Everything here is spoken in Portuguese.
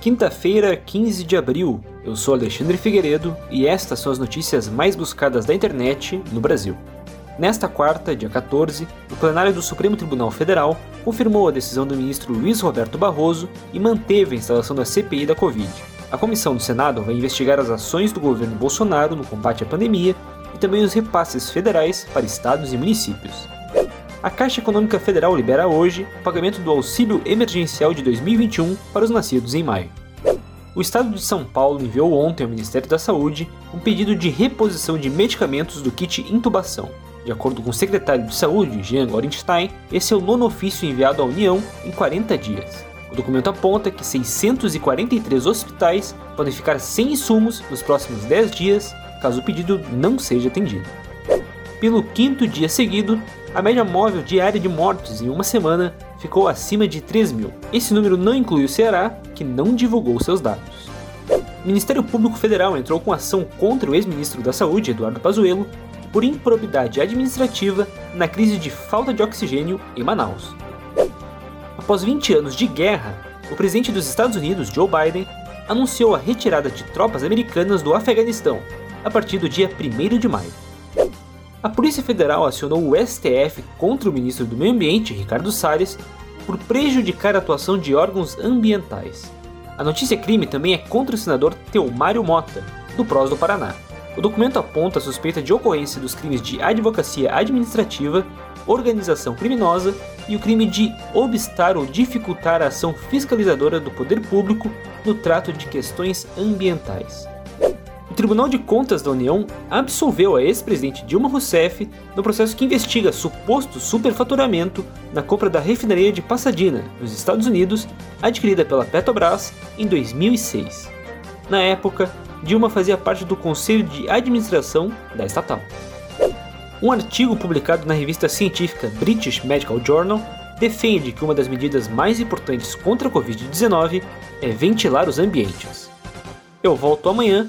Quinta-feira, 15 de abril. Eu sou Alexandre Figueiredo e estas são as notícias mais buscadas da internet no Brasil. Nesta quarta, dia 14, o plenário do Supremo Tribunal Federal confirmou a decisão do ministro Luiz Roberto Barroso e manteve a instalação da CPI da Covid. A comissão do Senado vai investigar as ações do governo Bolsonaro no combate à pandemia e também os repasses federais para estados e municípios. A Caixa Econômica Federal libera hoje o pagamento do auxílio emergencial de 2021 para os nascidos em maio. O estado de São Paulo enviou ontem ao Ministério da Saúde um pedido de reposição de medicamentos do kit intubação. De acordo com o secretário de Saúde, Jean Gorenstein, esse é o nono ofício enviado à União em 40 dias. O documento aponta que 643 hospitais podem ficar sem insumos nos próximos 10 dias caso o pedido não seja atendido. Pelo quinto dia seguido, a média móvel diária de mortes em uma semana ficou acima de 3 mil. Esse número não inclui o Ceará, que não divulgou seus dados. O Ministério Público Federal entrou com ação contra o ex-ministro da Saúde, Eduardo Pazuello, por improbidade administrativa na crise de falta de oxigênio em Manaus. Após 20 anos de guerra, o presidente dos Estados Unidos, Joe Biden, anunciou a retirada de tropas americanas do Afeganistão a partir do dia 1 de maio. A Polícia Federal acionou o STF contra o ministro do Meio Ambiente, Ricardo Salles, por prejudicar a atuação de órgãos ambientais. A notícia crime também é contra o senador Teomário Mota, do PROS do Paraná. O documento aponta a suspeita de ocorrência dos crimes de advocacia administrativa, organização criminosa e o crime de obstar ou dificultar a ação fiscalizadora do poder público no trato de questões ambientais. Tribunal de Contas da União absolveu a ex-presidente Dilma Rousseff no processo que investiga suposto superfaturamento na compra da refinaria de Pasadena, nos Estados Unidos, adquirida pela Petrobras em 2006. Na época, Dilma fazia parte do conselho de administração da estatal. Um artigo publicado na revista científica British Medical Journal defende que uma das medidas mais importantes contra a Covid-19 é ventilar os ambientes. Eu volto amanhã